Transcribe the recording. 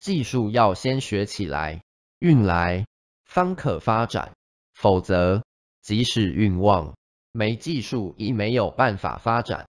技术要先学起来，运来方可发展，否则即使运旺，没技术亦没有办法发展。